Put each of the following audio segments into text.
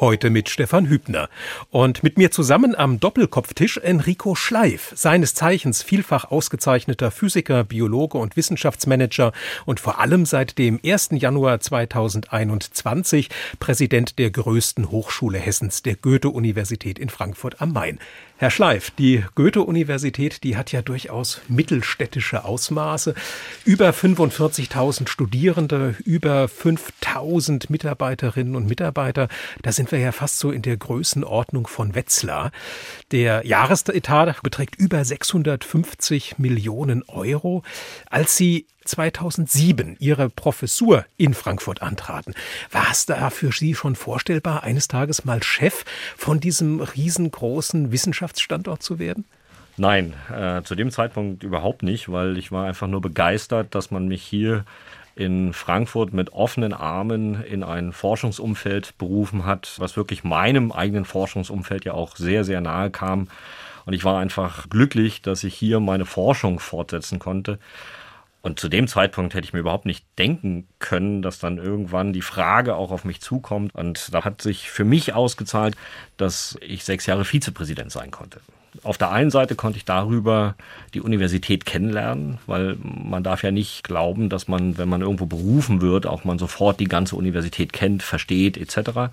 Heute mit Stefan Hübner. Und mit mir zusammen am Doppelkopftisch Enrico Schleif, seines Zeichens vielfach ausgezeichneter Physiker, Biologe und Wissenschaftsmanager und vor allem seit dem 1. Januar 2021 Präsident der größten Hochschule Hessens, der Goethe-Universität in Frankfurt am Main. Herr Schleif, die Goethe-Universität, die hat ja durchaus mittelstädtische Ausmaße. Über 45.000 Studierende, über 5.000 Mitarbeiterinnen und Mitarbeiter. Da sind wir ja fast so in der Größenordnung von Wetzlar. Der Jahresetat beträgt über 650 Millionen Euro. Als Sie 2007 Ihre Professur in Frankfurt antraten. War es da für Sie schon vorstellbar, eines Tages mal Chef von diesem riesengroßen Wissenschaftsstandort zu werden? Nein, äh, zu dem Zeitpunkt überhaupt nicht, weil ich war einfach nur begeistert, dass man mich hier in Frankfurt mit offenen Armen in ein Forschungsumfeld berufen hat, was wirklich meinem eigenen Forschungsumfeld ja auch sehr, sehr nahe kam. Und ich war einfach glücklich, dass ich hier meine Forschung fortsetzen konnte. Und zu dem Zeitpunkt hätte ich mir überhaupt nicht denken können, dass dann irgendwann die Frage auch auf mich zukommt. Und da hat sich für mich ausgezahlt, dass ich sechs Jahre Vizepräsident sein konnte. Auf der einen Seite konnte ich darüber die Universität kennenlernen, weil man darf ja nicht glauben, dass man, wenn man irgendwo berufen wird, auch man sofort die ganze Universität kennt, versteht etc.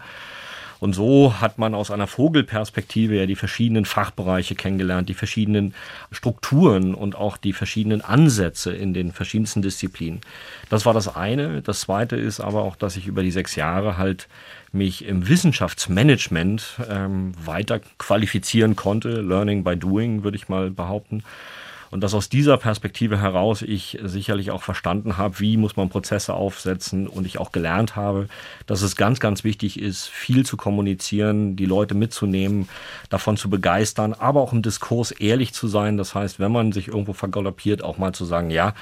Und so hat man aus einer Vogelperspektive ja die verschiedenen Fachbereiche kennengelernt, die verschiedenen Strukturen und auch die verschiedenen Ansätze in den verschiedensten Disziplinen. Das war das eine. Das zweite ist aber auch, dass ich über die sechs Jahre halt mich im Wissenschaftsmanagement ähm, weiter qualifizieren konnte. Learning by doing, würde ich mal behaupten. Und dass aus dieser Perspektive heraus ich sicherlich auch verstanden habe, wie muss man Prozesse aufsetzen und ich auch gelernt habe, dass es ganz, ganz wichtig ist, viel zu kommunizieren, die Leute mitzunehmen, davon zu begeistern, aber auch im Diskurs ehrlich zu sein. Das heißt, wenn man sich irgendwo vergaloppiert, auch mal zu sagen, ja,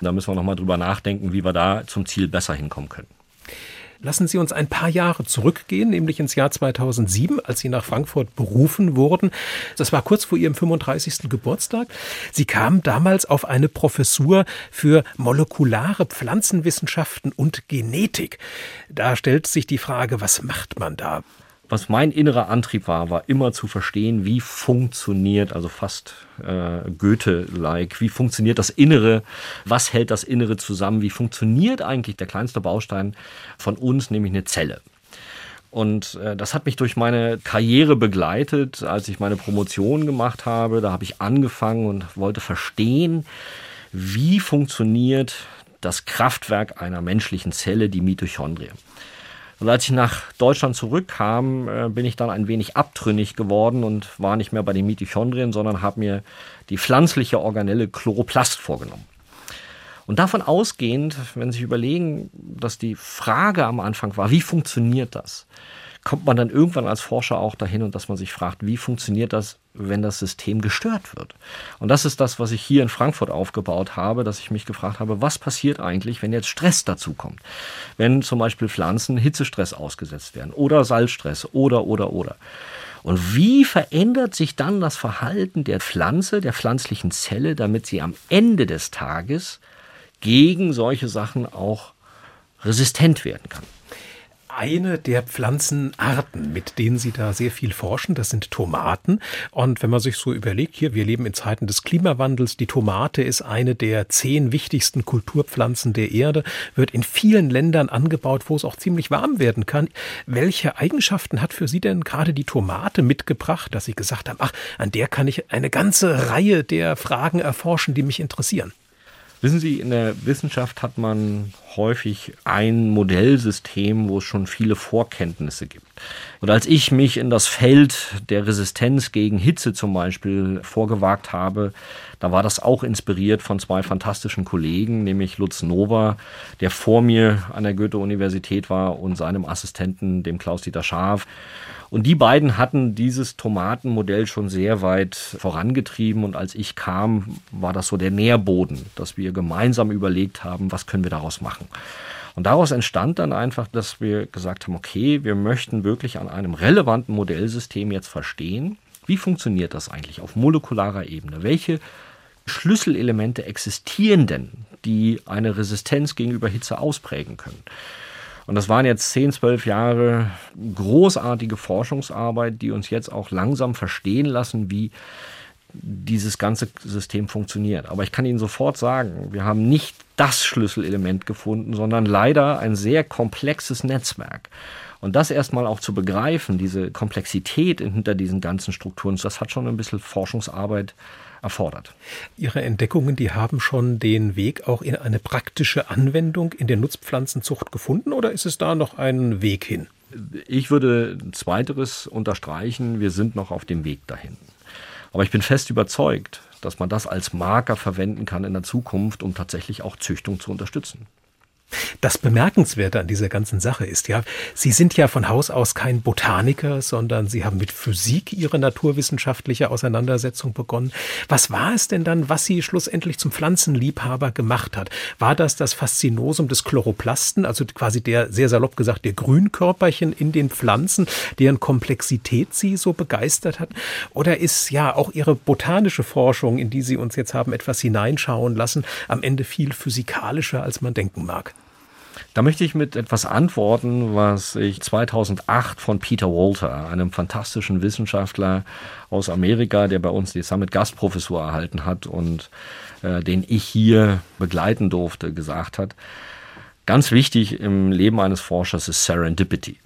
da müssen wir nochmal drüber nachdenken, wie wir da zum Ziel besser hinkommen können. Lassen Sie uns ein paar Jahre zurückgehen, nämlich ins Jahr 2007, als Sie nach Frankfurt berufen wurden. Das war kurz vor Ihrem 35. Geburtstag. Sie kamen damals auf eine Professur für molekulare Pflanzenwissenschaften und Genetik. Da stellt sich die Frage, was macht man da? Was mein innerer Antrieb war, war immer zu verstehen, wie funktioniert, also fast äh, Goethe-like, wie funktioniert das Innere, was hält das Innere zusammen, wie funktioniert eigentlich der kleinste Baustein von uns, nämlich eine Zelle. Und äh, das hat mich durch meine Karriere begleitet, als ich meine Promotion gemacht habe. Da habe ich angefangen und wollte verstehen, wie funktioniert das Kraftwerk einer menschlichen Zelle, die Mitochondrie. Und als ich nach Deutschland zurückkam, äh, bin ich dann ein wenig abtrünnig geworden und war nicht mehr bei den Mitochondrien, sondern habe mir die pflanzliche Organelle Chloroplast vorgenommen. Und davon ausgehend, wenn Sie sich überlegen, dass die Frage am Anfang war, wie funktioniert das? kommt man dann irgendwann als Forscher auch dahin und dass man sich fragt, wie funktioniert das, wenn das System gestört wird? Und das ist das, was ich hier in Frankfurt aufgebaut habe, dass ich mich gefragt habe, was passiert eigentlich, wenn jetzt Stress dazu kommt? Wenn zum Beispiel Pflanzen Hitzestress ausgesetzt werden oder Salzstress oder, oder, oder. Und wie verändert sich dann das Verhalten der Pflanze, der pflanzlichen Zelle, damit sie am Ende des Tages gegen solche Sachen auch resistent werden kann? eine der Pflanzenarten, mit denen Sie da sehr viel forschen. Das sind Tomaten. Und wenn man sich so überlegt, hier, wir leben in Zeiten des Klimawandels. Die Tomate ist eine der zehn wichtigsten Kulturpflanzen der Erde, wird in vielen Ländern angebaut, wo es auch ziemlich warm werden kann. Welche Eigenschaften hat für Sie denn gerade die Tomate mitgebracht, dass Sie gesagt haben, ach, an der kann ich eine ganze Reihe der Fragen erforschen, die mich interessieren? Wissen Sie, in der Wissenschaft hat man häufig ein Modellsystem, wo es schon viele Vorkenntnisse gibt. Und als ich mich in das Feld der Resistenz gegen Hitze zum Beispiel vorgewagt habe, da war das auch inspiriert von zwei fantastischen Kollegen, nämlich Lutz Nova, der vor mir an der Goethe-Universität war, und seinem Assistenten, dem Klaus-Dieter Schaaf. Und die beiden hatten dieses Tomatenmodell schon sehr weit vorangetrieben. Und als ich kam, war das so der Nährboden, dass wir gemeinsam überlegt haben, was können wir daraus machen. Und daraus entstand dann einfach, dass wir gesagt haben, okay, wir möchten wirklich an einem relevanten Modellsystem jetzt verstehen, Wie funktioniert das eigentlich auf molekularer Ebene? Welche Schlüsselelemente existieren denn, die eine Resistenz gegenüber Hitze ausprägen können? Und das waren jetzt 10, 12 Jahre großartige Forschungsarbeit, die uns jetzt auch langsam verstehen lassen, wie dieses ganze System funktioniert. Aber ich kann Ihnen sofort sagen, wir haben nicht das Schlüsselelement gefunden, sondern leider ein sehr komplexes Netzwerk. Und das erstmal auch zu begreifen, diese Komplexität hinter diesen ganzen Strukturen, das hat schon ein bisschen Forschungsarbeit erfordert. Ihre Entdeckungen, die haben schon den Weg auch in eine praktische Anwendung in der Nutzpflanzenzucht gefunden oder ist es da noch ein Weg hin? Ich würde zweiteres unterstreichen, wir sind noch auf dem Weg dahin. Aber ich bin fest überzeugt, dass man das als Marker verwenden kann in der Zukunft, um tatsächlich auch Züchtung zu unterstützen. Das Bemerkenswerte an dieser ganzen Sache ist ja, Sie sind ja von Haus aus kein Botaniker, sondern Sie haben mit Physik Ihre naturwissenschaftliche Auseinandersetzung begonnen. Was war es denn dann, was Sie schlussendlich zum Pflanzenliebhaber gemacht hat? War das das Faszinosum des Chloroplasten, also quasi der, sehr salopp gesagt, der Grünkörperchen in den Pflanzen, deren Komplexität Sie so begeistert hat? Oder ist ja auch Ihre botanische Forschung, in die Sie uns jetzt haben etwas hineinschauen lassen, am Ende viel physikalischer, als man denken mag? Da möchte ich mit etwas antworten, was ich 2008 von Peter Walter, einem fantastischen Wissenschaftler aus Amerika, der bei uns die Summit Gastprofessur erhalten hat und äh, den ich hier begleiten durfte, gesagt hat. Ganz wichtig im Leben eines Forschers ist Serendipity.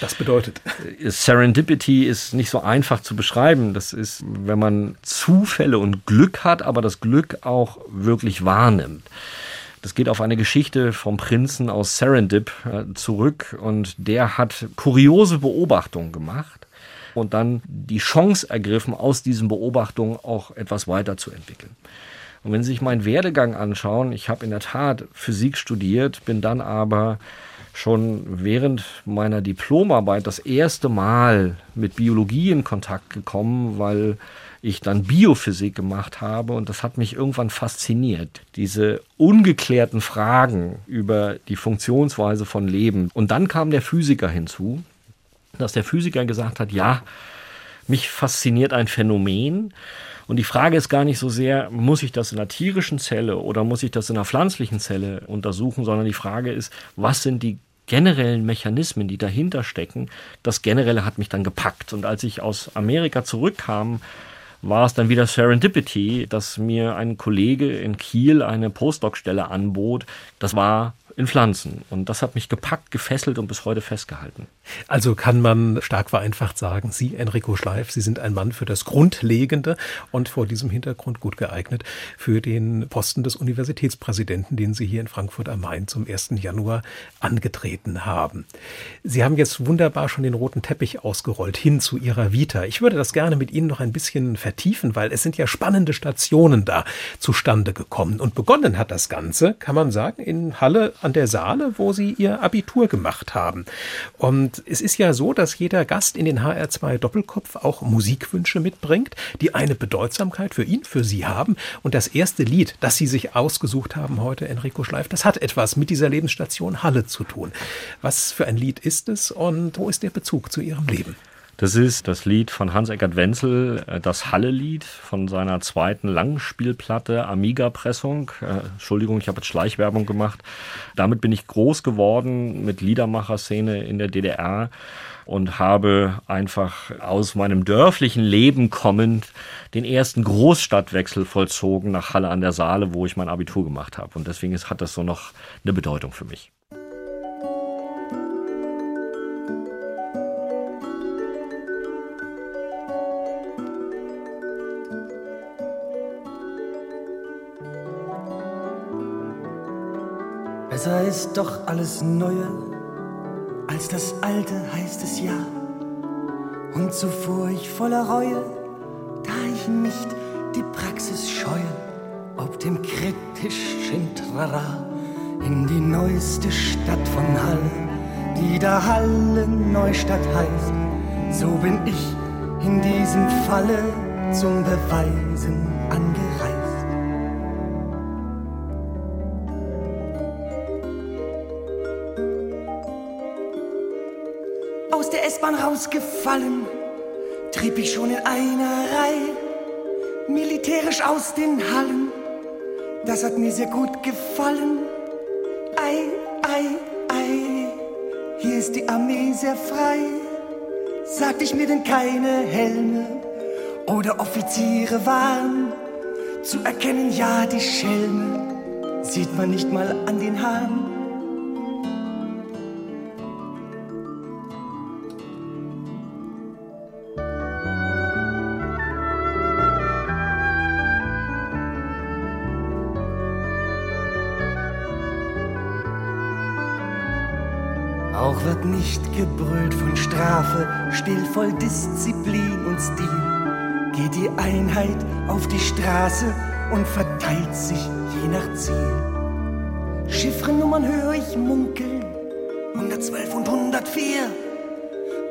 Das bedeutet? Äh, Serendipity ist nicht so einfach zu beschreiben. Das ist, wenn man Zufälle und Glück hat, aber das Glück auch wirklich wahrnimmt. Das geht auf eine Geschichte vom Prinzen aus Serendip äh, zurück und der hat kuriose Beobachtungen gemacht und dann die Chance ergriffen, aus diesen Beobachtungen auch etwas weiterzuentwickeln. Und wenn Sie sich meinen Werdegang anschauen, ich habe in der Tat Physik studiert, bin dann aber schon während meiner Diplomarbeit das erste Mal mit Biologie in Kontakt gekommen, weil ich dann Biophysik gemacht habe und das hat mich irgendwann fasziniert. Diese ungeklärten Fragen über die Funktionsweise von Leben. Und dann kam der Physiker hinzu, dass der Physiker gesagt hat, ja, mich fasziniert ein Phänomen. Und die Frage ist gar nicht so sehr, muss ich das in einer tierischen Zelle oder muss ich das in einer pflanzlichen Zelle untersuchen, sondern die Frage ist, was sind die generellen Mechanismen, die dahinter stecken. Das Generelle hat mich dann gepackt. Und als ich aus Amerika zurückkam, war es dann wieder Serendipity, dass mir ein Kollege in Kiel eine Postdoc-Stelle anbot. Das war in Pflanzen. Und das hat mich gepackt, gefesselt und bis heute festgehalten. Also kann man stark vereinfacht sagen, Sie, Enrico Schleif, Sie sind ein Mann für das Grundlegende und vor diesem Hintergrund gut geeignet für den Posten des Universitätspräsidenten, den Sie hier in Frankfurt am Main zum 1. Januar angetreten haben. Sie haben jetzt wunderbar schon den roten Teppich ausgerollt hin zu Ihrer Vita. Ich würde das gerne mit Ihnen noch ein bisschen vertiefen, weil es sind ja spannende Stationen da zustande gekommen. Und begonnen hat das Ganze, kann man sagen, in Halle an der Saale, wo Sie Ihr Abitur gemacht haben. Und es ist ja so, dass jeder Gast in den HR2 Doppelkopf auch Musikwünsche mitbringt, die eine Bedeutsamkeit für ihn, für Sie haben. Und das erste Lied, das Sie sich ausgesucht haben heute, Enrico Schleif, das hat etwas mit dieser Lebensstation Halle zu tun. Was für ein Lied ist es und wo ist der Bezug zu Ihrem Leben? Das ist das Lied von Hans-Eckert Wenzel, äh, das Halle-Lied von seiner zweiten Langspielplatte Amiga-Pressung. Äh, Entschuldigung, ich habe jetzt Schleichwerbung gemacht. Damit bin ich groß geworden mit Liedermacher-Szene in der DDR und habe einfach aus meinem dörflichen Leben kommend den ersten Großstadtwechsel vollzogen nach Halle an der Saale, wo ich mein Abitur gemacht habe. Und deswegen hat das so noch eine Bedeutung für mich. Besser ist doch alles Neue als das Alte, heißt es ja. Und so fuhr ich voller Reue, da ich nicht die Praxis scheue, ob dem kritischen Trara in die neueste Stadt von Halle, die da Halle Neustadt heißt. So bin ich in diesem Falle zum Beweisen S-Bahn rausgefallen, trieb ich schon in einer Reihe, militärisch aus den Hallen. Das hat mir sehr gut gefallen. Ei, ei, ei, hier ist die Armee sehr frei. Sagte ich mir denn keine Helme oder Offiziere waren? Zu erkennen, ja, die Schelme sieht man nicht mal an den Haaren. Wird nicht gebrüllt von Strafe, still voll Disziplin und Stil. Geht die Einheit auf die Straße und verteilt sich je nach Ziel. Chiffrennummern höre ich munkeln, 112 und 104.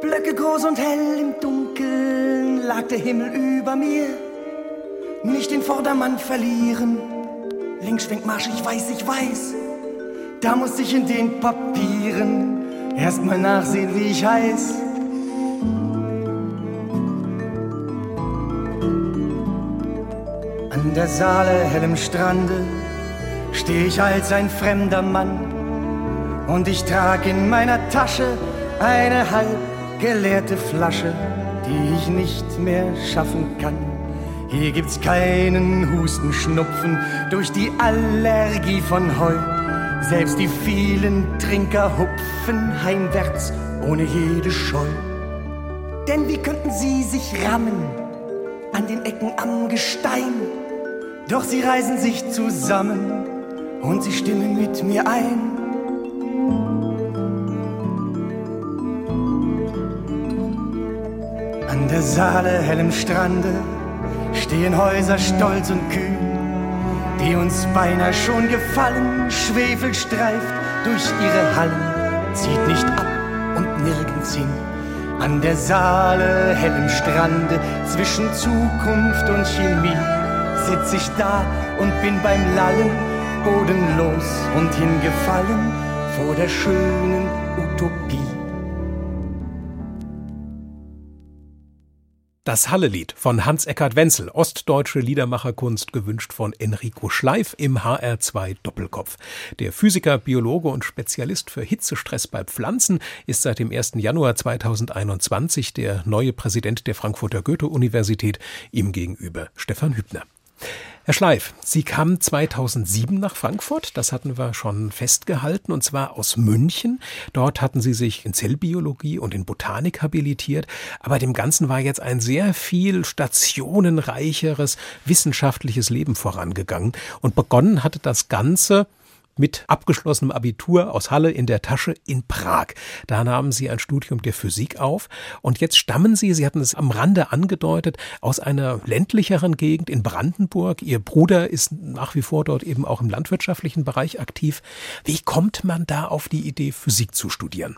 Blöcke groß und hell im Dunkeln lag der Himmel über mir. Nicht den Vordermann verlieren, links schwenkt Marsch, ich weiß, ich weiß. Da muss ich in den Papieren Erstmal nachsehen, wie ich heiß. An der Saale hellem Strande steh ich als ein fremder Mann und ich trag in meiner Tasche eine halb geleerte Flasche, die ich nicht mehr schaffen kann. Hier gibt's keinen Husten, Schnupfen durch die Allergie von Heu. Selbst die vielen Trinker hupfen heimwärts ohne jede Scheu. Denn wie könnten sie sich rammen an den Ecken am Gestein? Doch sie reißen sich zusammen und sie stimmen mit mir ein. An der Saale hellem Strande stehen Häuser stolz und kühl die uns beinahe schon gefallen. Schwefel streift durch ihre Hallen, zieht nicht ab und nirgends hin. An der Saale, hellem Strande, zwischen Zukunft und Chemie, sitz ich da und bin beim Lallen bodenlos und hingefallen vor der schönen Utopie. Das Hallelied von Hans-Eckart Wenzel, ostdeutsche Liedermacherkunst, gewünscht von Enrico Schleif im HR2 Doppelkopf. Der Physiker, Biologe und Spezialist für Hitzestress bei Pflanzen ist seit dem 1. Januar 2021 der neue Präsident der Frankfurter Goethe-Universität, ihm gegenüber Stefan Hübner. Herr Schleif, Sie kamen 2007 nach Frankfurt, das hatten wir schon festgehalten, und zwar aus München. Dort hatten Sie sich in Zellbiologie und in Botanik habilitiert, aber dem Ganzen war jetzt ein sehr viel stationenreicheres wissenschaftliches Leben vorangegangen. Und begonnen hatte das Ganze mit abgeschlossenem Abitur aus Halle in der Tasche in Prag. Da nahmen Sie ein Studium der Physik auf und jetzt stammen Sie, Sie hatten es am Rande angedeutet, aus einer ländlicheren Gegend in Brandenburg. Ihr Bruder ist nach wie vor dort eben auch im landwirtschaftlichen Bereich aktiv. Wie kommt man da auf die Idee, Physik zu studieren?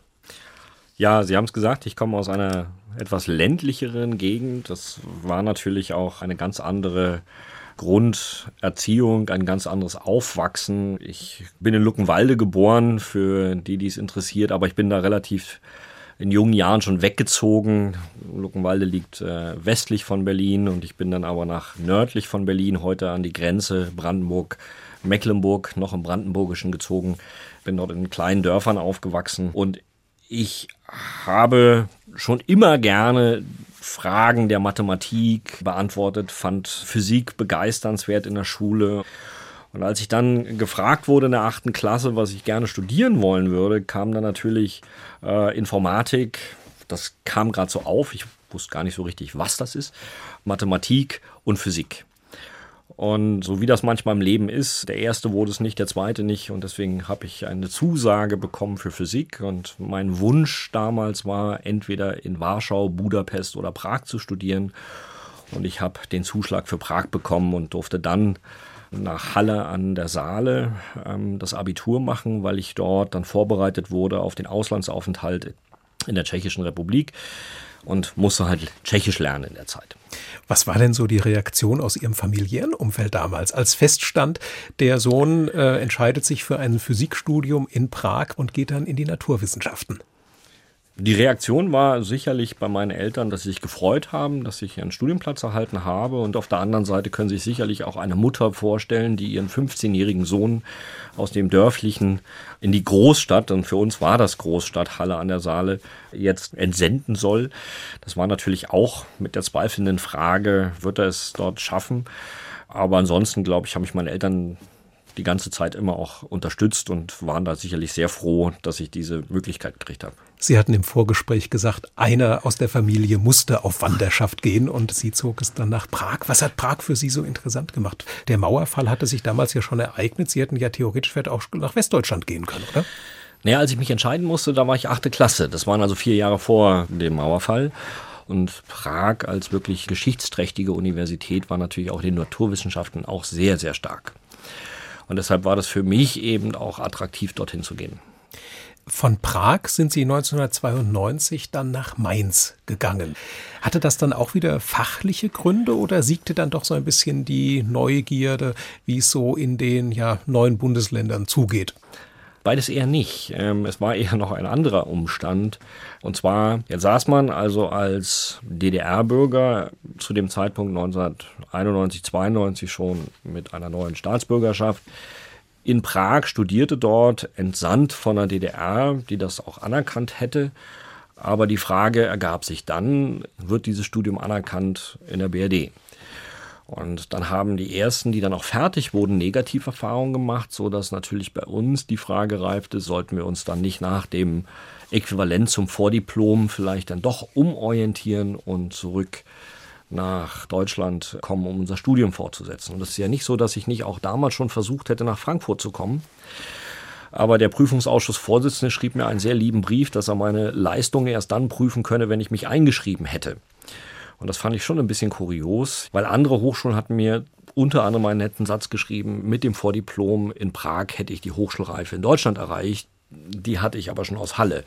Ja, Sie haben es gesagt, ich komme aus einer etwas ländlicheren Gegend. Das war natürlich auch eine ganz andere Grunderziehung, ein ganz anderes Aufwachsen. Ich bin in Luckenwalde geboren, für die, die es interessiert, aber ich bin da relativ in jungen Jahren schon weggezogen. Luckenwalde liegt äh, westlich von Berlin und ich bin dann aber nach nördlich von Berlin, heute an die Grenze Brandenburg, Mecklenburg, noch im Brandenburgischen gezogen. Bin dort in kleinen Dörfern aufgewachsen und ich habe schon immer gerne Fragen der Mathematik beantwortet, fand Physik begeisternswert in der Schule. Und als ich dann gefragt wurde in der achten Klasse, was ich gerne studieren wollen würde, kam dann natürlich äh, Informatik. Das kam gerade so auf. Ich wusste gar nicht so richtig, was das ist. Mathematik und Physik. Und so wie das manchmal im Leben ist, der erste wurde es nicht, der zweite nicht. Und deswegen habe ich eine Zusage bekommen für Physik. Und mein Wunsch damals war, entweder in Warschau, Budapest oder Prag zu studieren. Und ich habe den Zuschlag für Prag bekommen und durfte dann nach Halle an der Saale ähm, das Abitur machen, weil ich dort dann vorbereitet wurde auf den Auslandsaufenthalt in der Tschechischen Republik und musste halt Tschechisch lernen in der Zeit. Was war denn so die Reaktion aus Ihrem familiären Umfeld damals, als feststand, der Sohn äh, entscheidet sich für ein Physikstudium in Prag und geht dann in die Naturwissenschaften? Die Reaktion war sicherlich bei meinen Eltern, dass sie sich gefreut haben, dass ich einen Studienplatz erhalten habe. Und auf der anderen Seite können Sie sich sicherlich auch eine Mutter vorstellen, die ihren 15-jährigen Sohn aus dem dörflichen in die Großstadt, und für uns war das Großstadt Halle an der Saale, jetzt entsenden soll. Das war natürlich auch mit der zweifelnden Frage, wird er es dort schaffen? Aber ansonsten, glaube ich, haben mich meine Eltern die ganze Zeit immer auch unterstützt und waren da sicherlich sehr froh, dass ich diese Möglichkeit gekriegt habe. Sie hatten im Vorgespräch gesagt, einer aus der Familie musste auf Wanderschaft gehen und Sie zog es dann nach Prag. Was hat Prag für Sie so interessant gemacht? Der Mauerfall hatte sich damals ja schon ereignet. Sie hätten ja theoretisch vielleicht auch nach Westdeutschland gehen können, oder? Naja, als ich mich entscheiden musste, da war ich achte Klasse. Das waren also vier Jahre vor dem Mauerfall. Und Prag als wirklich geschichtsträchtige Universität war natürlich auch in den Naturwissenschaften auch sehr, sehr stark. Und deshalb war das für mich eben auch attraktiv, dorthin zu gehen. Von Prag sind Sie 1992 dann nach Mainz gegangen. Hatte das dann auch wieder fachliche Gründe oder siegte dann doch so ein bisschen die Neugierde, wie es so in den ja, neuen Bundesländern zugeht? Beides eher nicht. Ähm, es war eher noch ein anderer Umstand. Und zwar, jetzt saß man also als DDR-Bürger zu dem Zeitpunkt 1991, 92 schon mit einer neuen Staatsbürgerschaft in Prag, studierte dort, entsandt von der DDR, die das auch anerkannt hätte. Aber die Frage ergab sich dann, wird dieses Studium anerkannt in der BRD? Und dann haben die ersten, die dann auch fertig wurden, Negativerfahrungen gemacht, so dass natürlich bei uns die Frage reifte, sollten wir uns dann nicht nach dem Äquivalent zum Vordiplom vielleicht dann doch umorientieren und zurück nach Deutschland kommen, um unser Studium fortzusetzen. Und es ist ja nicht so, dass ich nicht auch damals schon versucht hätte, nach Frankfurt zu kommen. Aber der Prüfungsausschussvorsitzende schrieb mir einen sehr lieben Brief, dass er meine Leistungen erst dann prüfen könne, wenn ich mich eingeschrieben hätte. Und das fand ich schon ein bisschen kurios, weil andere Hochschulen hatten mir unter anderem einen netten Satz geschrieben, mit dem Vordiplom in Prag hätte ich die Hochschulreife in Deutschland erreicht. Die hatte ich aber schon aus Halle.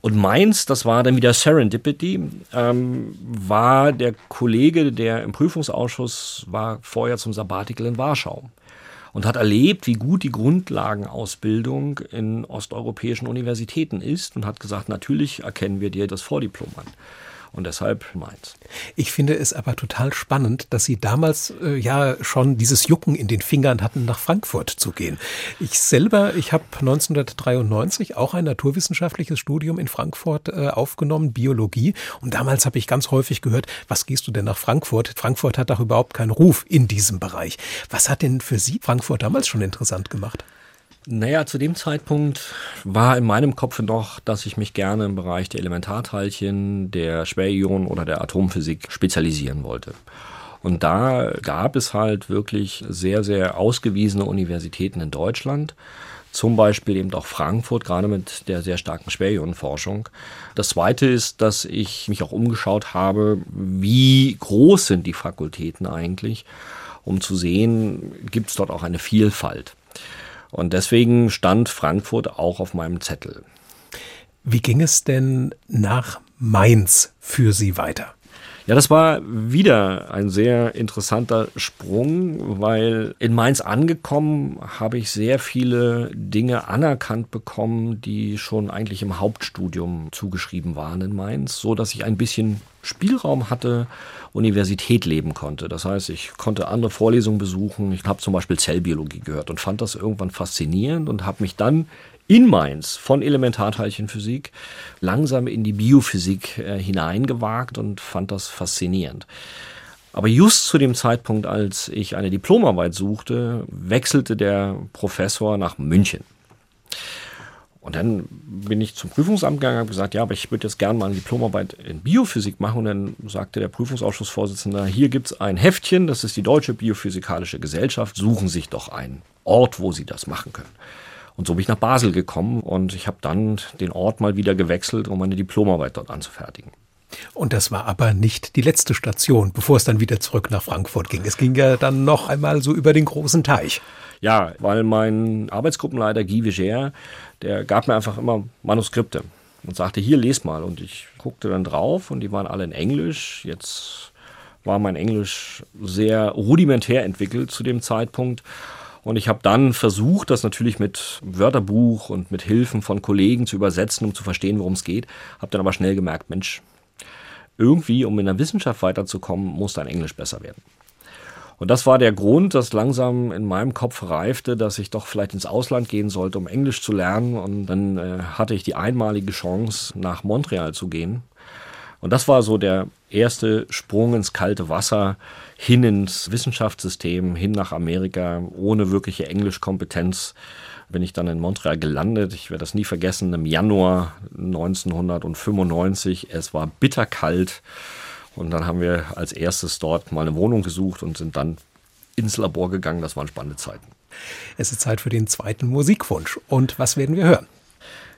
Und Mainz, das war dann wieder Serendipity, ähm, war der Kollege, der im Prüfungsausschuss war, vorher zum Sabbatical in Warschau und hat erlebt, wie gut die Grundlagenausbildung in osteuropäischen Universitäten ist und hat gesagt, natürlich erkennen wir dir das Vordiplom an und deshalb Mainz. Ich finde es aber total spannend, dass Sie damals äh, ja schon dieses Jucken in den Fingern hatten, nach Frankfurt zu gehen. Ich selber, ich habe 1993 auch ein naturwissenschaftliches Studium in Frankfurt äh, aufgenommen, Biologie. Und damals habe ich ganz häufig gehört, was gehst du denn nach Frankfurt? Frankfurt hat doch überhaupt keinen Ruf in diesem Bereich. Was hat denn für Sie Frankfurt damals schon interessant gemacht? Naja, zu dem Zeitpunkt war in meinem Kopf noch, dass ich mich gerne im Bereich der Elementarteilchen, der Schwerionen oder der Atomphysik spezialisieren wollte. Und da gab es halt wirklich sehr, sehr ausgewiesene Universitäten in Deutschland. Zum Beispiel eben auch Frankfurt, gerade mit der sehr starken Schwerionenforschung. Das zweite ist, dass ich mich auch umgeschaut habe, wie groß sind die Fakultäten eigentlich, um zu sehen, gibt es dort auch eine Vielfalt. Und deswegen stand Frankfurt auch auf meinem Zettel. Wie ging es denn nach Mainz für Sie weiter? Ja, das war wieder ein sehr interessanter Sprung, weil in Mainz angekommen habe ich sehr viele Dinge anerkannt bekommen, die schon eigentlich im Hauptstudium zugeschrieben waren in Mainz, so dass ich ein bisschen Spielraum hatte, Universität leben konnte. Das heißt, ich konnte andere Vorlesungen besuchen. Ich habe zum Beispiel Zellbiologie gehört und fand das irgendwann faszinierend und habe mich dann in Mainz von Elementarteilchenphysik langsam in die Biophysik äh, hineingewagt und fand das faszinierend. Aber just zu dem Zeitpunkt, als ich eine Diplomarbeit suchte, wechselte der Professor nach München. Und dann bin ich zum Prüfungsamt gegangen und habe gesagt, ja, aber ich würde jetzt gerne mal eine Diplomarbeit in Biophysik machen. Und dann sagte der Prüfungsausschussvorsitzende, hier gibt es ein Heftchen, das ist die Deutsche Biophysikalische Gesellschaft, suchen sich doch einen Ort, wo Sie das machen können. Und so bin ich nach Basel gekommen und ich habe dann den Ort mal wieder gewechselt, um meine Diplomarbeit dort anzufertigen. Und das war aber nicht die letzte Station, bevor es dann wieder zurück nach Frankfurt ging. Es ging ja dann noch einmal so über den großen Teich. Ja, weil mein Arbeitsgruppenleiter Guy Viger, der gab mir einfach immer Manuskripte und sagte, hier, les mal. Und ich guckte dann drauf und die waren alle in Englisch. Jetzt war mein Englisch sehr rudimentär entwickelt zu dem Zeitpunkt. Und ich habe dann versucht, das natürlich mit Wörterbuch und mit Hilfen von Kollegen zu übersetzen, um zu verstehen, worum es geht. Habe dann aber schnell gemerkt, Mensch, irgendwie, um in der Wissenschaft weiterzukommen, muss dein Englisch besser werden. Und das war der Grund, dass langsam in meinem Kopf reifte, dass ich doch vielleicht ins Ausland gehen sollte, um Englisch zu lernen. Und dann äh, hatte ich die einmalige Chance, nach Montreal zu gehen. Und das war so der erste Sprung ins kalte Wasser, hin ins Wissenschaftssystem, hin nach Amerika, ohne wirkliche Englischkompetenz bin ich dann in Montreal gelandet. Ich werde das nie vergessen, im Januar 1995. Es war bitterkalt. Und dann haben wir als erstes dort mal eine Wohnung gesucht und sind dann ins Labor gegangen. Das waren spannende Zeiten. Es ist Zeit für den zweiten Musikwunsch. Und was werden wir hören?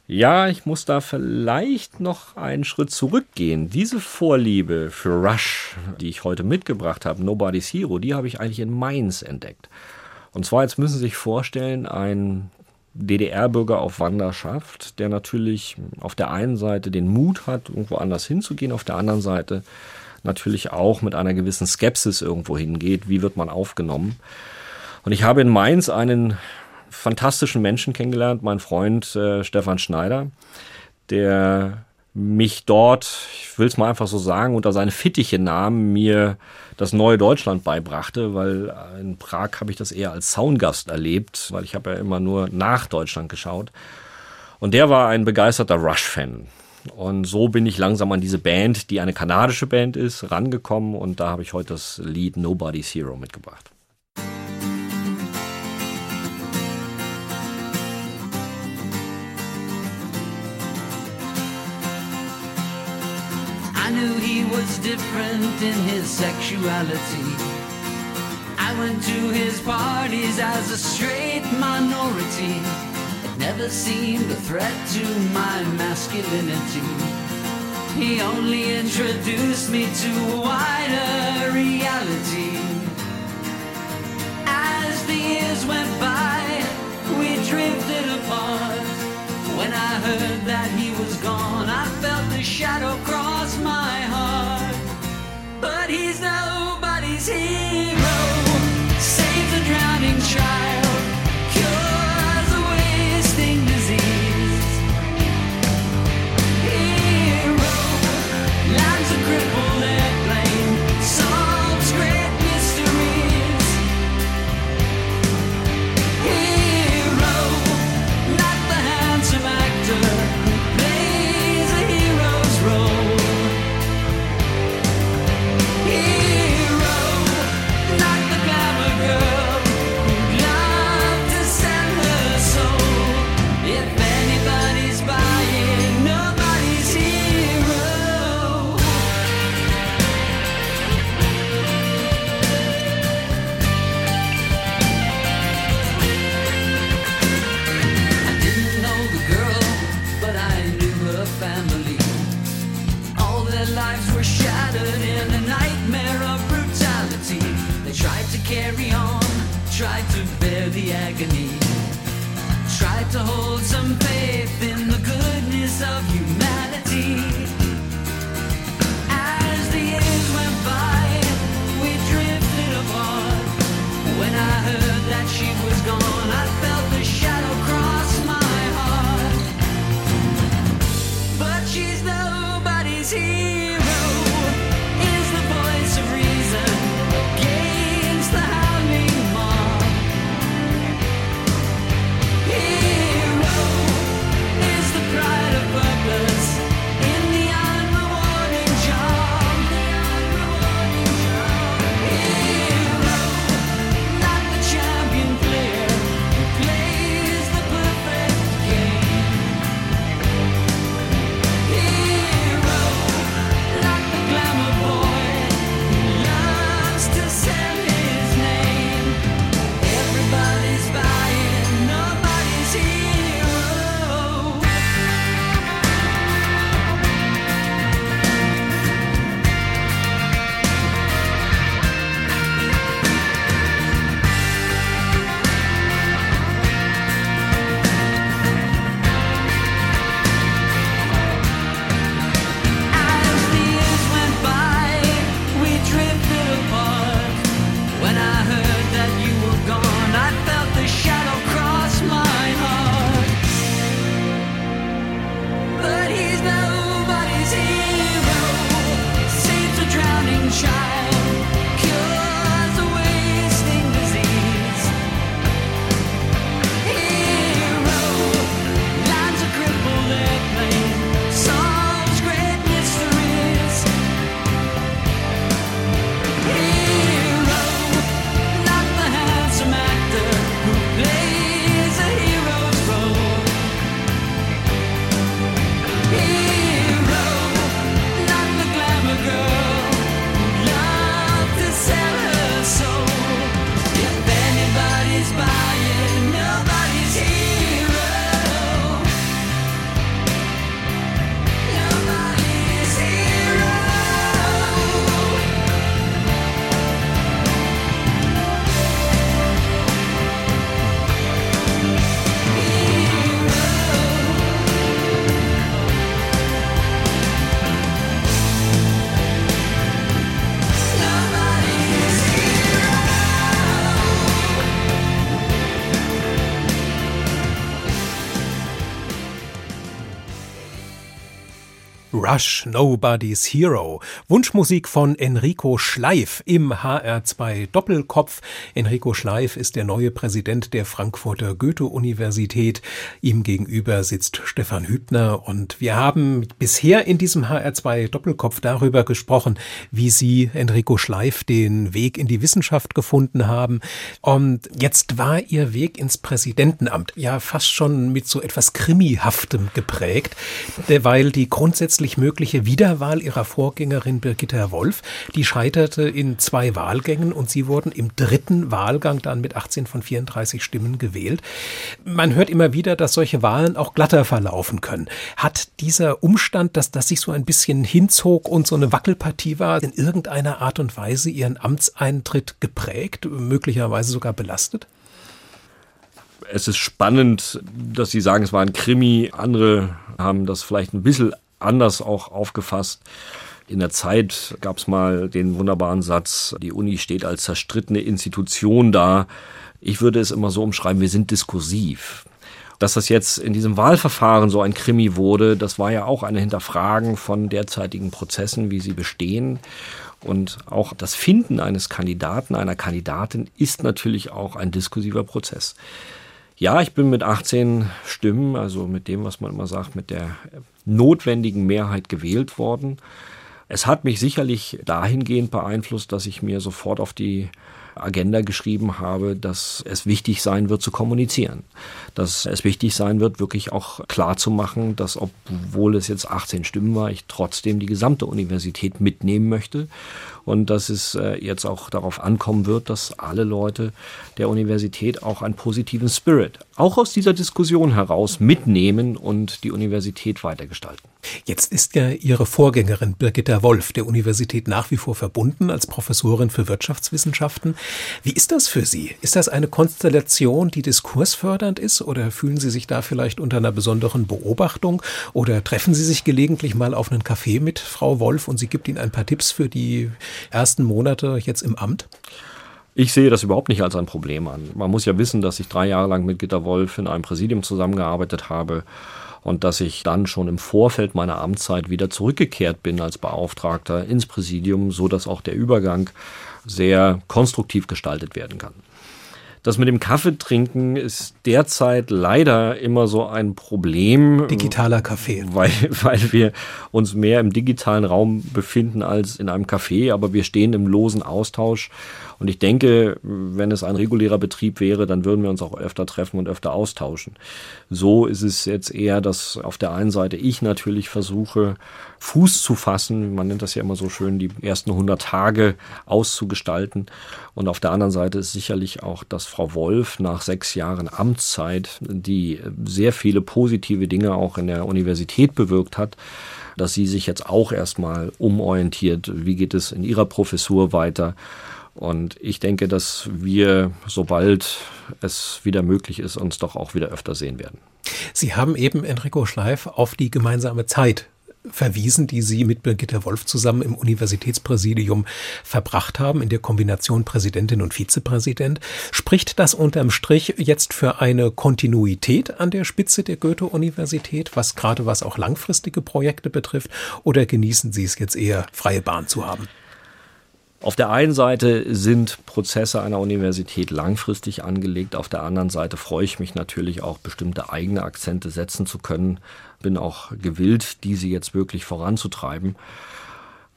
Ja, ich muss da vielleicht noch einen Schritt zurückgehen. Diese Vorliebe für Rush, die ich heute mitgebracht habe, Nobody's Hero, die habe ich eigentlich in Mainz entdeckt. Und zwar, jetzt müssen Sie sich vorstellen, ein DDR-Bürger auf Wanderschaft, der natürlich auf der einen Seite den Mut hat, irgendwo anders hinzugehen, auf der anderen Seite natürlich auch mit einer gewissen Skepsis irgendwo hingeht. Wie wird man aufgenommen? Und ich habe in Mainz einen fantastischen Menschen kennengelernt, mein Freund äh, Stefan Schneider, der mich dort, ich will es mal einfach so sagen, unter seine Fittiche nahm, mir das neue Deutschland beibrachte, weil in Prag habe ich das eher als Soundgast erlebt, weil ich habe ja immer nur nach Deutschland geschaut. Und der war ein begeisterter Rush-Fan. Und so bin ich langsam an diese Band, die eine kanadische Band ist, rangekommen und da habe ich heute das Lied Nobody's Hero mitgebracht. I knew he was different in his sexuality. I went to his parties as a straight minority. Never seemed a threat to my masculinity. He only introduced me to a wider reality. As the years went by, we drifted apart. When I heard that he was gone, I felt the shadow cross my heart. But he's nobody's hero, agony. Tried to hold some faith in the goodness of you. Rush, Nobody's Hero. Wunschmusik von Enrico Schleif im HR2 Doppelkopf. Enrico Schleif ist der neue Präsident der Frankfurter Goethe-Universität. Ihm gegenüber sitzt Stefan Hübner und wir haben bisher in diesem HR2 Doppelkopf darüber gesprochen, wie Sie, Enrico Schleif, den Weg in die Wissenschaft gefunden haben. Und jetzt war Ihr Weg ins Präsidentenamt ja fast schon mit so etwas Krimihaftem geprägt, weil die grundsätzlich mögliche Wiederwahl ihrer Vorgängerin Birgitta Wolf, die scheiterte in zwei Wahlgängen und sie wurden im dritten Wahlgang dann mit 18 von 34 Stimmen gewählt. Man hört immer wieder, dass solche Wahlen auch glatter verlaufen können. Hat dieser Umstand, dass das sich so ein bisschen hinzog und so eine Wackelpartie war, in irgendeiner Art und Weise ihren Amtseintritt geprägt, möglicherweise sogar belastet? Es ist spannend, dass Sie sagen, es war ein Krimi. Andere haben das vielleicht ein bisschen anders auch aufgefasst. In der Zeit gab es mal den wunderbaren Satz, die Uni steht als zerstrittene Institution da. Ich würde es immer so umschreiben, wir sind diskursiv. Dass das jetzt in diesem Wahlverfahren so ein Krimi wurde, das war ja auch eine Hinterfragen von derzeitigen Prozessen, wie sie bestehen. Und auch das Finden eines Kandidaten, einer Kandidatin ist natürlich auch ein diskursiver Prozess. Ja, ich bin mit 18 Stimmen, also mit dem, was man immer sagt, mit der notwendigen Mehrheit gewählt worden. Es hat mich sicherlich dahingehend beeinflusst, dass ich mir sofort auf die Agenda geschrieben habe, dass es wichtig sein wird zu kommunizieren. Dass es wichtig sein wird, wirklich auch klar zu machen, dass obwohl es jetzt 18 Stimmen war, ich trotzdem die gesamte Universität mitnehmen möchte und dass es äh, jetzt auch darauf ankommen wird, dass alle Leute der Universität auch einen positiven Spirit, auch aus dieser Diskussion heraus mitnehmen und die Universität weitergestalten. Jetzt ist ja Ihre Vorgängerin Birgitta Wolf der Universität nach wie vor verbunden als Professorin für Wirtschaftswissenschaften. Wie ist das für Sie? Ist das eine Konstellation, die diskursfördernd ist oder fühlen Sie sich da vielleicht unter einer besonderen Beobachtung oder treffen Sie sich gelegentlich mal auf einen Kaffee mit Frau Wolf und sie gibt Ihnen ein paar Tipps für die ersten Monate jetzt im Amt? Ich sehe das überhaupt nicht als ein Problem an. Man muss ja wissen, dass ich drei Jahre lang mit Gitta Wolf in einem Präsidium zusammengearbeitet habe und dass ich dann schon im Vorfeld meiner Amtszeit wieder zurückgekehrt bin als Beauftragter ins Präsidium, so dass auch der Übergang sehr konstruktiv gestaltet werden kann. Das mit dem Kaffee trinken ist derzeit leider immer so ein Problem. Digitaler Kaffee. Weil, weil wir uns mehr im digitalen Raum befinden als in einem Café, aber wir stehen im losen Austausch und ich denke, wenn es ein regulärer Betrieb wäre, dann würden wir uns auch öfter treffen und öfter austauschen. So ist es jetzt eher, dass auf der einen Seite ich natürlich versuche, Fuß zu fassen. Man nennt das ja immer so schön, die ersten 100 Tage auszugestalten. Und auf der anderen Seite ist sicherlich auch, dass Frau Wolf nach sechs Jahren Amtszeit, die sehr viele positive Dinge auch in der Universität bewirkt hat, dass sie sich jetzt auch erstmal umorientiert. Wie geht es in ihrer Professur weiter? Und ich denke, dass wir, sobald es wieder möglich ist, uns doch auch wieder öfter sehen werden. Sie haben eben, Enrico Schleif, auf die gemeinsame Zeit verwiesen, die Sie mit Birgitta Wolf zusammen im Universitätspräsidium verbracht haben, in der Kombination Präsidentin und Vizepräsident. Spricht das unterm Strich jetzt für eine Kontinuität an der Spitze der Goethe-Universität, was gerade was auch langfristige Projekte betrifft, oder genießen Sie es jetzt eher, freie Bahn zu haben? Auf der einen Seite sind Prozesse einer Universität langfristig angelegt, auf der anderen Seite freue ich mich natürlich auch, bestimmte eigene Akzente setzen zu können, bin auch gewillt, diese jetzt wirklich voranzutreiben.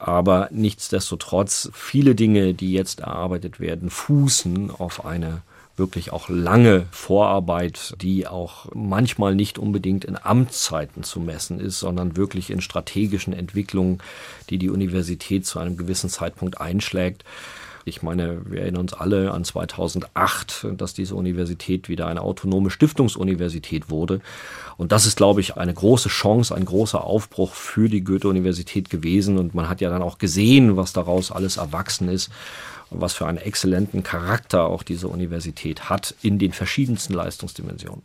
Aber nichtsdestotrotz, viele Dinge, die jetzt erarbeitet werden, fußen auf eine wirklich auch lange Vorarbeit, die auch manchmal nicht unbedingt in Amtszeiten zu messen ist, sondern wirklich in strategischen Entwicklungen, die die Universität zu einem gewissen Zeitpunkt einschlägt. Ich meine, wir erinnern uns alle an 2008, dass diese Universität wieder eine autonome Stiftungsuniversität wurde. Und das ist, glaube ich, eine große Chance, ein großer Aufbruch für die Goethe-Universität gewesen. Und man hat ja dann auch gesehen, was daraus alles erwachsen ist was für einen exzellenten Charakter auch diese Universität hat in den verschiedensten Leistungsdimensionen.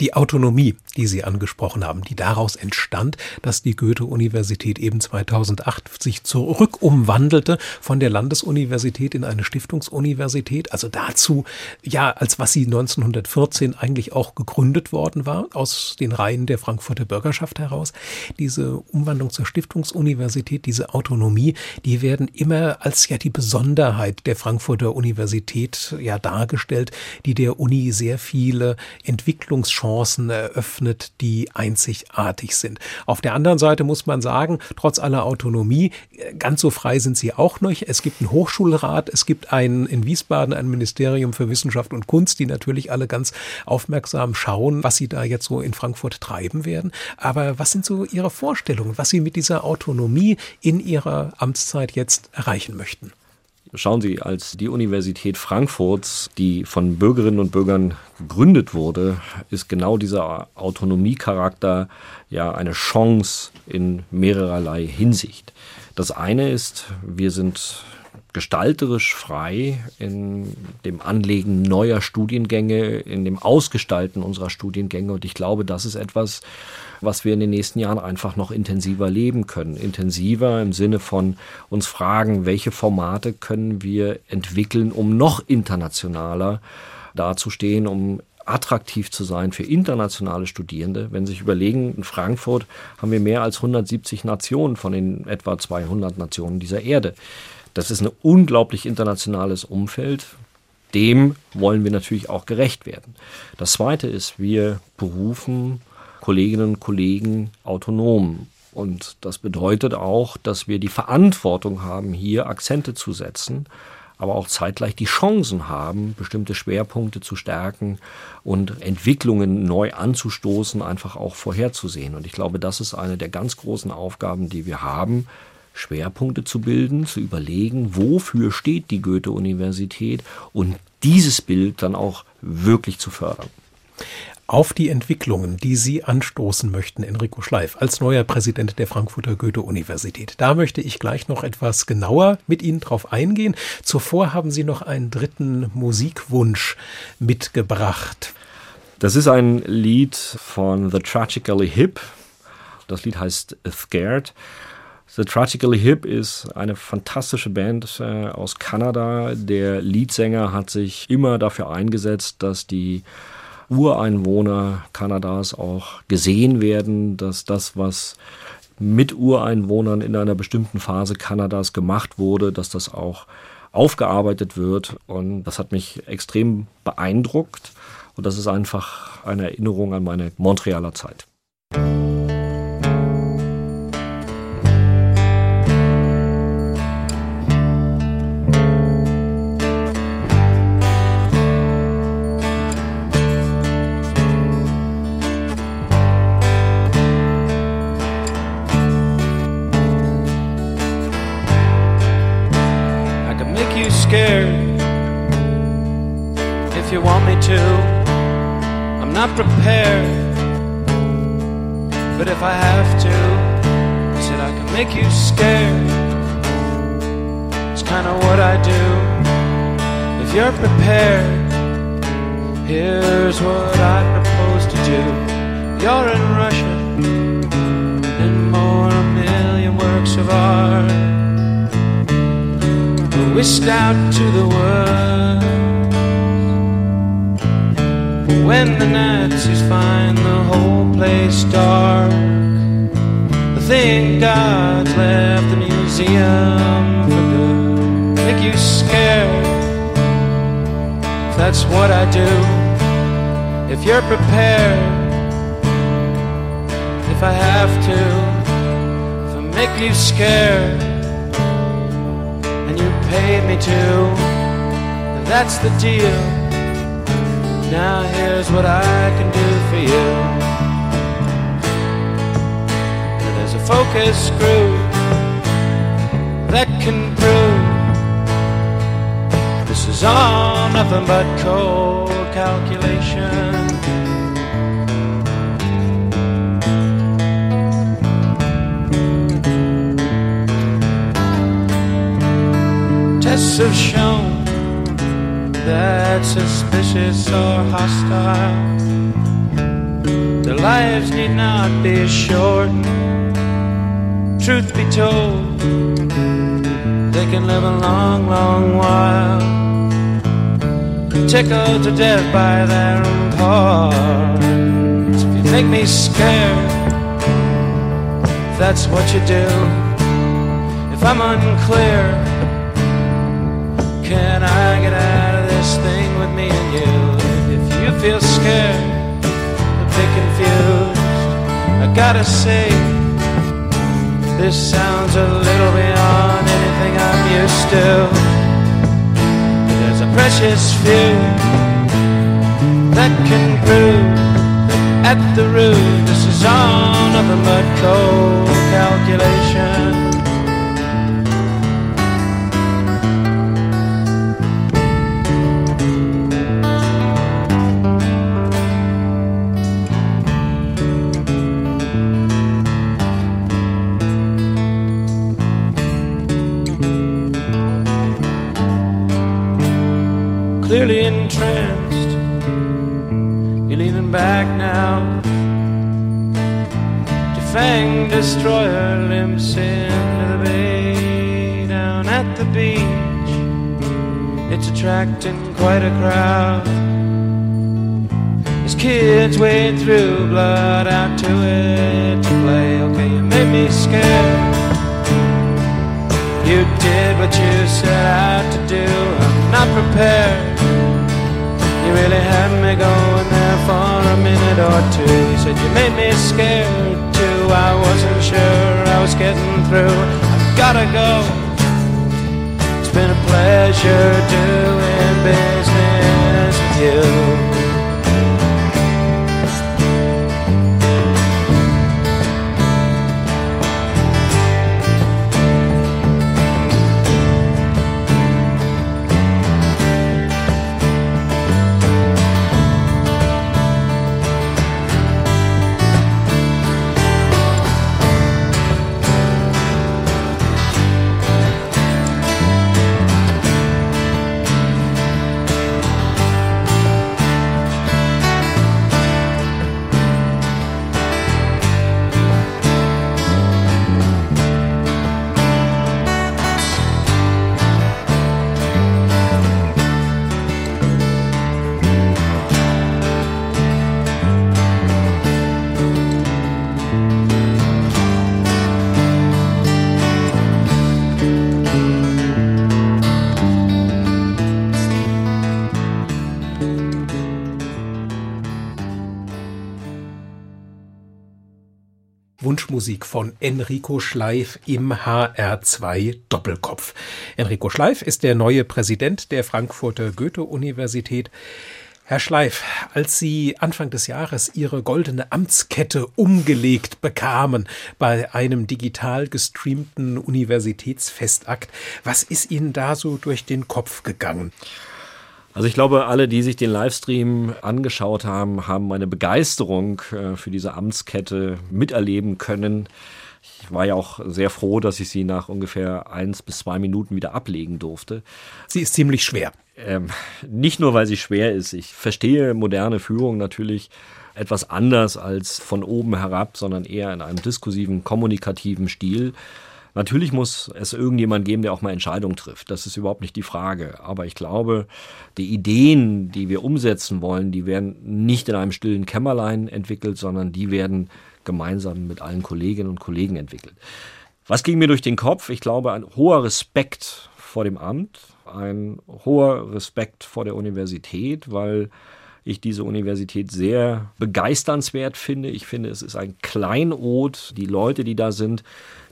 Die Autonomie, die Sie angesprochen haben, die daraus entstand, dass die Goethe-Universität eben 2008 sich zurückumwandelte von der Landesuniversität in eine Stiftungsuniversität, also dazu, ja, als was sie 1914 eigentlich auch gegründet worden war, aus den Reihen der Frankfurter Bürgerschaft heraus. Diese Umwandlung zur Stiftungsuniversität, diese Autonomie, die werden immer als ja die Besonderheit der Frankfurter Universität ja dargestellt, die der Uni sehr viele Entwicklungschancen eröffnet, die einzigartig sind. Auf der anderen Seite muss man sagen, trotz aller Autonomie, ganz so frei sind sie auch nicht. Es gibt einen Hochschulrat, es gibt ein, in Wiesbaden ein Ministerium für Wissenschaft und Kunst, die natürlich alle ganz aufmerksam schauen, was sie da jetzt so in Frankfurt treiben werden. Aber was sind so Ihre Vorstellungen, was Sie mit dieser Autonomie in Ihrer Amtszeit jetzt erreichen möchten? Schauen Sie, als die Universität Frankfurts, die von Bürgerinnen und Bürgern gegründet wurde, ist genau dieser Autonomiecharakter ja eine Chance in mehrerlei Hinsicht. Das eine ist, wir sind gestalterisch frei in dem Anlegen neuer Studiengänge, in dem Ausgestalten unserer Studiengänge. Und ich glaube, das ist etwas, was wir in den nächsten Jahren einfach noch intensiver leben können. Intensiver im Sinne von uns fragen, welche Formate können wir entwickeln, um noch internationaler dazustehen, um attraktiv zu sein für internationale Studierende. Wenn Sie sich überlegen, in Frankfurt haben wir mehr als 170 Nationen von den etwa 200 Nationen dieser Erde. Das ist ein unglaublich internationales Umfeld. Dem wollen wir natürlich auch gerecht werden. Das Zweite ist, wir berufen Kolleginnen und Kollegen autonom. Und das bedeutet auch, dass wir die Verantwortung haben, hier Akzente zu setzen, aber auch zeitgleich die Chancen haben, bestimmte Schwerpunkte zu stärken und Entwicklungen neu anzustoßen, einfach auch vorherzusehen. Und ich glaube, das ist eine der ganz großen Aufgaben, die wir haben, Schwerpunkte zu bilden, zu überlegen, wofür steht die Goethe-Universität und dieses Bild dann auch wirklich zu fördern auf die Entwicklungen, die Sie anstoßen möchten, Enrico Schleif, als neuer Präsident der Frankfurter Goethe-Universität. Da möchte ich gleich noch etwas genauer mit Ihnen drauf eingehen. Zuvor haben Sie noch einen dritten Musikwunsch mitgebracht. Das ist ein Lied von The Tragically Hip. Das Lied heißt Scared. The Tragically Hip ist eine fantastische Band äh, aus Kanada. Der Leadsänger hat sich immer dafür eingesetzt, dass die Ureinwohner Kanadas auch gesehen werden, dass das, was mit Ureinwohnern in einer bestimmten Phase Kanadas gemacht wurde, dass das auch aufgearbeitet wird. Und das hat mich extrem beeindruckt. Und das ist einfach eine Erinnerung an meine Montrealer Zeit. I do. If you're prepared, here's what I propose to do. You're in Russia, and more a million works of art whisked out to the world when the Nazis find the whole place dark. I think God's left the museum scared. If that's what I do. If you're prepared. If I have to. If I make you scared. And you pay me to. That's the deal. Now here's what I can do for you. There's a focus screw that can prove this is all nothing but cold calculation. Tests have shown that suspicious or hostile Their lives need not be short. Truth be told, they can live a long, long while. Tickled to death by their importance. If you make me scared, that's what you do, if I'm unclear, can I get out of this thing with me and you? If you feel scared, a bit confused, I gotta say, this sounds a little beyond anything I'm used to. Precious few that can prove that at the root this is all but cold calculation. Attracting quite a crowd. As kids wade through blood out to it to play. Okay, you made me scared. You did what you set out to do. I'm not prepared. You really had me going there for a minute or two. You said you made me scared too. I wasn't sure I was getting through. I've gotta go. Pleasure doing business with you. Wunschmusik von Enrico Schleif im HR2 Doppelkopf. Enrico Schleif ist der neue Präsident der Frankfurter Goethe-Universität. Herr Schleif, als Sie Anfang des Jahres Ihre goldene Amtskette umgelegt bekamen bei einem digital gestreamten Universitätsfestakt, was ist Ihnen da so durch den Kopf gegangen? Also ich glaube, alle, die sich den Livestream angeschaut haben, haben meine Begeisterung äh, für diese Amtskette miterleben können. Ich war ja auch sehr froh, dass ich sie nach ungefähr eins bis zwei Minuten wieder ablegen durfte. Sie ist ziemlich schwer. Ähm, nicht nur, weil sie schwer ist. Ich verstehe moderne Führung natürlich etwas anders als von oben herab, sondern eher in einem diskursiven, kommunikativen Stil. Natürlich muss es irgendjemand geben, der auch mal Entscheidungen trifft. Das ist überhaupt nicht die Frage. Aber ich glaube, die Ideen, die wir umsetzen wollen, die werden nicht in einem stillen Kämmerlein entwickelt, sondern die werden gemeinsam mit allen Kolleginnen und Kollegen entwickelt. Was ging mir durch den Kopf? Ich glaube, ein hoher Respekt vor dem Amt, ein hoher Respekt vor der Universität, weil ich diese Universität sehr begeisternswert finde. Ich finde, es ist ein Kleinod. Die Leute, die da sind,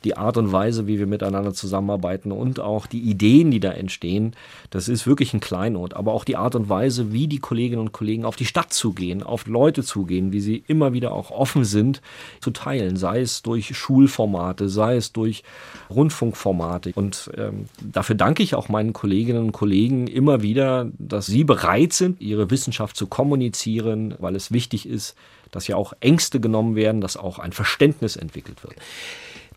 die Art und Weise, wie wir miteinander zusammenarbeiten und auch die Ideen, die da entstehen, das ist wirklich ein Kleinod. Aber auch die Art und Weise, wie die Kolleginnen und Kollegen auf die Stadt zugehen, auf Leute zugehen, wie sie immer wieder auch offen sind, zu teilen, sei es durch Schulformate, sei es durch Rundfunkformate. Und ähm, dafür danke ich auch meinen Kolleginnen und Kollegen immer wieder, dass sie bereit sind, ihre Wissenschaft zu kommunizieren, weil es wichtig ist, dass ja auch Ängste genommen werden, dass auch ein Verständnis entwickelt wird.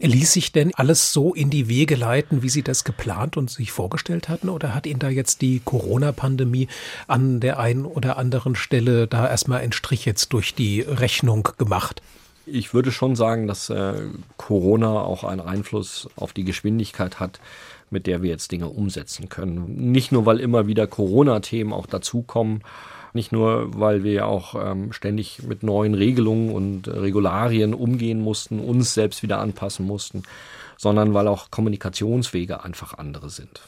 Ließ sich denn alles so in die Wege leiten, wie Sie das geplant und sich vorgestellt hatten? Oder hat Ihnen da jetzt die Corona-Pandemie an der einen oder anderen Stelle da erstmal einen Strich jetzt durch die Rechnung gemacht? Ich würde schon sagen, dass äh, Corona auch einen Einfluss auf die Geschwindigkeit hat, mit der wir jetzt Dinge umsetzen können. Nicht nur, weil immer wieder Corona-Themen auch dazukommen, nicht nur, weil wir auch ähm, ständig mit neuen Regelungen und Regularien umgehen mussten, uns selbst wieder anpassen mussten, sondern weil auch Kommunikationswege einfach andere sind.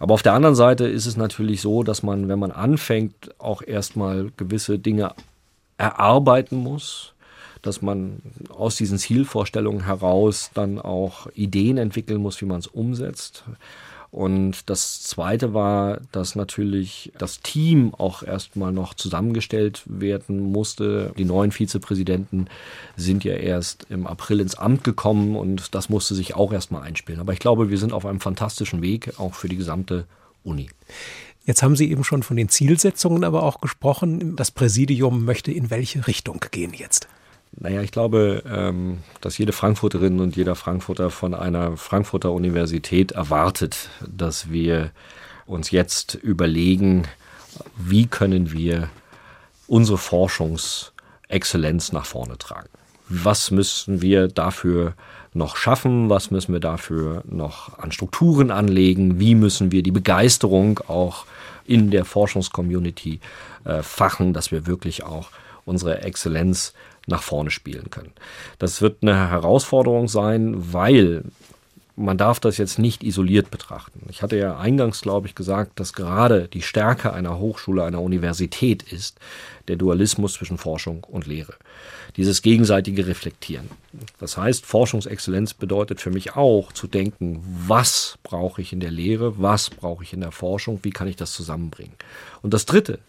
Aber auf der anderen Seite ist es natürlich so, dass man, wenn man anfängt, auch erstmal gewisse Dinge erarbeiten muss, dass man aus diesen Zielvorstellungen heraus dann auch Ideen entwickeln muss, wie man es umsetzt. Und das Zweite war, dass natürlich das Team auch erstmal noch zusammengestellt werden musste. Die neuen Vizepräsidenten sind ja erst im April ins Amt gekommen und das musste sich auch erstmal einspielen. Aber ich glaube, wir sind auf einem fantastischen Weg, auch für die gesamte Uni. Jetzt haben Sie eben schon von den Zielsetzungen aber auch gesprochen. Das Präsidium möchte in welche Richtung gehen jetzt? Naja, ich glaube, ähm, dass jede Frankfurterin und jeder Frankfurter von einer Frankfurter Universität erwartet, dass wir uns jetzt überlegen, wie können wir unsere Forschungsexzellenz nach vorne tragen. Was müssen wir dafür noch schaffen? Was müssen wir dafür noch an Strukturen anlegen? Wie müssen wir die Begeisterung auch in der Forschungscommunity äh, fachen, dass wir wirklich auch unsere Exzellenz nach vorne spielen können. Das wird eine Herausforderung sein, weil man darf das jetzt nicht isoliert betrachten. Ich hatte ja eingangs, glaube ich, gesagt, dass gerade die Stärke einer Hochschule, einer Universität ist der Dualismus zwischen Forschung und Lehre. Dieses gegenseitige Reflektieren. Das heißt, Forschungsexzellenz bedeutet für mich auch zu denken, was brauche ich in der Lehre, was brauche ich in der Forschung, wie kann ich das zusammenbringen. Und das Dritte,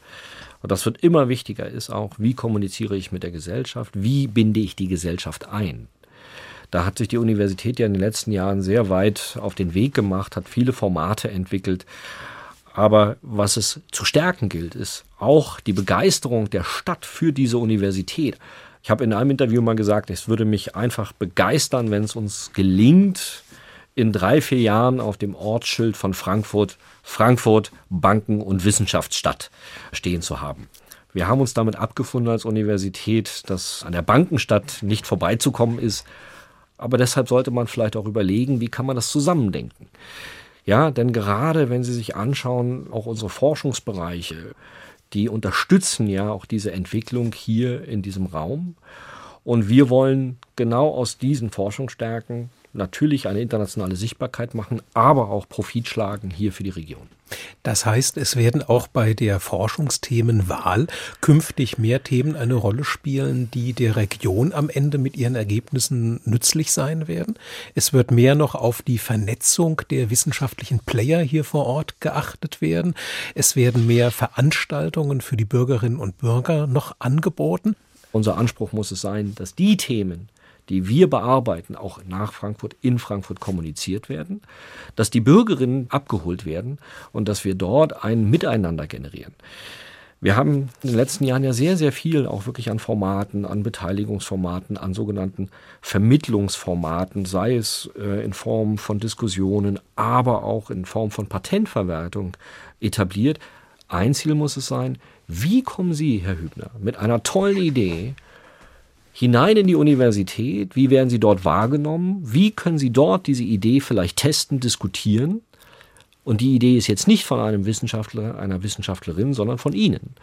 und das wird immer wichtiger, ist auch, wie kommuniziere ich mit der Gesellschaft, wie binde ich die Gesellschaft ein. Da hat sich die Universität ja in den letzten Jahren sehr weit auf den Weg gemacht, hat viele Formate entwickelt. Aber was es zu stärken gilt, ist auch die Begeisterung der Stadt für diese Universität. Ich habe in einem Interview mal gesagt, es würde mich einfach begeistern, wenn es uns gelingt, in drei, vier Jahren auf dem Ortsschild von Frankfurt Frankfurt Banken- und Wissenschaftsstadt stehen zu haben. Wir haben uns damit abgefunden als Universität, dass an der Bankenstadt nicht vorbeizukommen ist. Aber deshalb sollte man vielleicht auch überlegen, wie kann man das zusammendenken. Ja, denn gerade wenn Sie sich anschauen, auch unsere Forschungsbereiche, die unterstützen ja auch diese Entwicklung hier in diesem Raum. Und wir wollen genau aus diesen Forschungsstärken natürlich eine internationale Sichtbarkeit machen, aber auch Profit schlagen hier für die Region. Das heißt, es werden auch bei der Forschungsthemenwahl künftig mehr Themen eine Rolle spielen, die der Region am Ende mit ihren Ergebnissen nützlich sein werden. Es wird mehr noch auf die Vernetzung der wissenschaftlichen Player hier vor Ort geachtet werden. Es werden mehr Veranstaltungen für die Bürgerinnen und Bürger noch angeboten. Unser Anspruch muss es sein, dass die Themen, die wir bearbeiten, auch nach Frankfurt, in Frankfurt kommuniziert werden, dass die Bürgerinnen abgeholt werden und dass wir dort ein Miteinander generieren. Wir haben in den letzten Jahren ja sehr, sehr viel auch wirklich an Formaten, an Beteiligungsformaten, an sogenannten Vermittlungsformaten, sei es äh, in Form von Diskussionen, aber auch in Form von Patentverwertung etabliert. Ein Ziel muss es sein, wie kommen Sie, Herr Hübner, mit einer tollen Idee hinein in die Universität, wie werden sie dort wahrgenommen, wie können sie dort diese Idee vielleicht testen, diskutieren. Und die Idee ist jetzt nicht von einem Wissenschaftler, einer Wissenschaftlerin, sondern von Ihnen.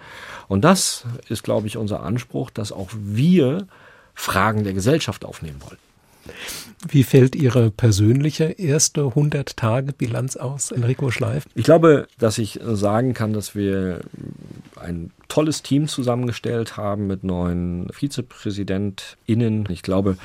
Und das ist, glaube ich, unser Anspruch, dass auch wir Fragen der Gesellschaft aufnehmen wollen. Wie fällt Ihre persönliche erste 100-Tage-Bilanz aus, Enrico Schleif? Ich glaube, dass ich sagen kann, dass wir ein tolles Team zusammengestellt haben mit neuen VizepräsidentInnen. Ich glaube,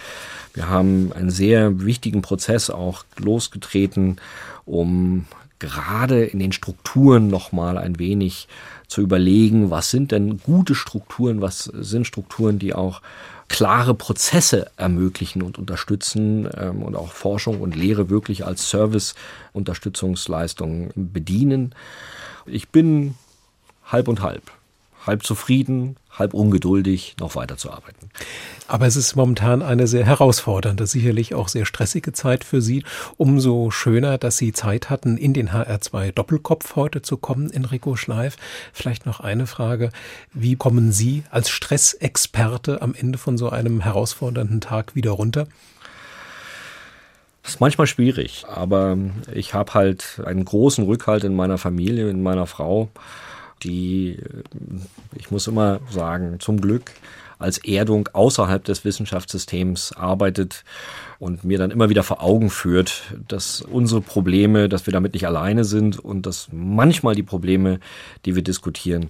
wir haben einen sehr wichtigen Prozess auch losgetreten, um gerade in den Strukturen nochmal ein wenig zu überlegen, was sind denn gute Strukturen, was sind Strukturen, die auch klare Prozesse ermöglichen und unterstützen ähm, und auch Forschung und Lehre wirklich als Service-Unterstützungsleistung bedienen. Ich bin halb und halb. Halb zufrieden, halb ungeduldig, noch weiterzuarbeiten. Aber es ist momentan eine sehr herausfordernde, sicherlich auch sehr stressige Zeit für Sie. Umso schöner, dass Sie Zeit hatten, in den HR2 Doppelkopf heute zu kommen, Enrico Schleif. Vielleicht noch eine Frage. Wie kommen Sie als Stressexperte am Ende von so einem herausfordernden Tag wieder runter? Das ist manchmal schwierig, aber ich habe halt einen großen Rückhalt in meiner Familie, in meiner Frau die, ich muss immer sagen, zum Glück als Erdung außerhalb des Wissenschaftssystems arbeitet und mir dann immer wieder vor Augen führt, dass unsere Probleme, dass wir damit nicht alleine sind und dass manchmal die Probleme, die wir diskutieren,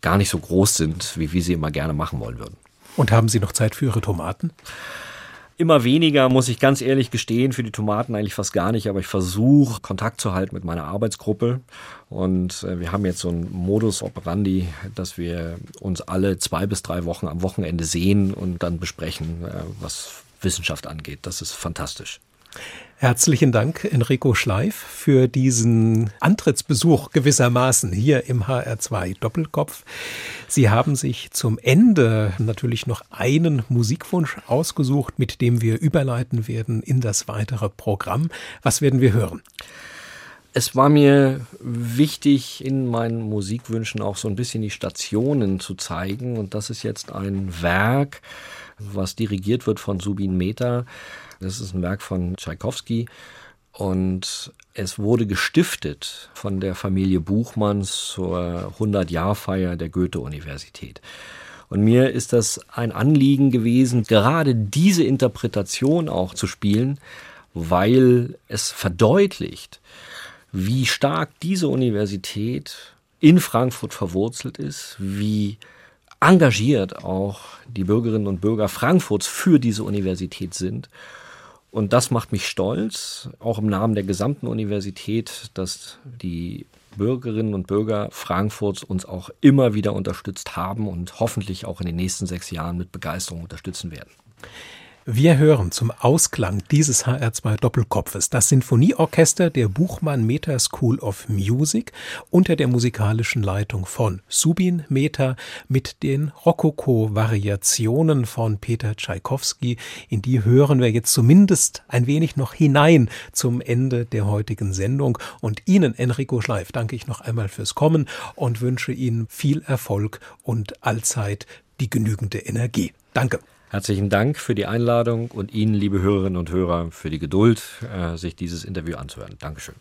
gar nicht so groß sind, wie wir sie immer gerne machen wollen würden. Und haben Sie noch Zeit für Ihre Tomaten? Immer weniger, muss ich ganz ehrlich gestehen, für die Tomaten eigentlich fast gar nicht, aber ich versuche Kontakt zu halten mit meiner Arbeitsgruppe. Und äh, wir haben jetzt so einen Modus operandi, dass wir uns alle zwei bis drei Wochen am Wochenende sehen und dann besprechen, äh, was Wissenschaft angeht. Das ist fantastisch. Herzlichen Dank, Enrico Schleif, für diesen Antrittsbesuch gewissermaßen hier im HR2 Doppelkopf. Sie haben sich zum Ende natürlich noch einen Musikwunsch ausgesucht, mit dem wir überleiten werden in das weitere Programm. Was werden wir hören? Es war mir wichtig, in meinen Musikwünschen auch so ein bisschen die Stationen zu zeigen. Und das ist jetzt ein Werk, was dirigiert wird von Subin Mehta das ist ein Werk von Tschaikowski und es wurde gestiftet von der Familie Buchmann zur 100-Jahr-Feier der Goethe-Universität. Und mir ist das ein Anliegen gewesen, gerade diese Interpretation auch zu spielen, weil es verdeutlicht, wie stark diese Universität in Frankfurt verwurzelt ist, wie engagiert auch die Bürgerinnen und Bürger Frankfurts für diese Universität sind und das macht mich stolz, auch im Namen der gesamten Universität, dass die Bürgerinnen und Bürger Frankfurts uns auch immer wieder unterstützt haben und hoffentlich auch in den nächsten sechs Jahren mit Begeisterung unterstützen werden. Wir hören zum Ausklang dieses HR2 Doppelkopfes das Sinfonieorchester der Buchmann Meta School of Music unter der musikalischen Leitung von Subin Meta mit den Rokoko-Variationen von Peter Tschaikowski. In die hören wir jetzt zumindest ein wenig noch hinein zum Ende der heutigen Sendung. Und Ihnen, Enrico Schleif, danke ich noch einmal fürs Kommen und wünsche Ihnen viel Erfolg und allzeit die genügende Energie. Danke. Herzlichen Dank für die Einladung und Ihnen, liebe Hörerinnen und Hörer, für die Geduld, äh, sich dieses Interview anzuhören. Dankeschön.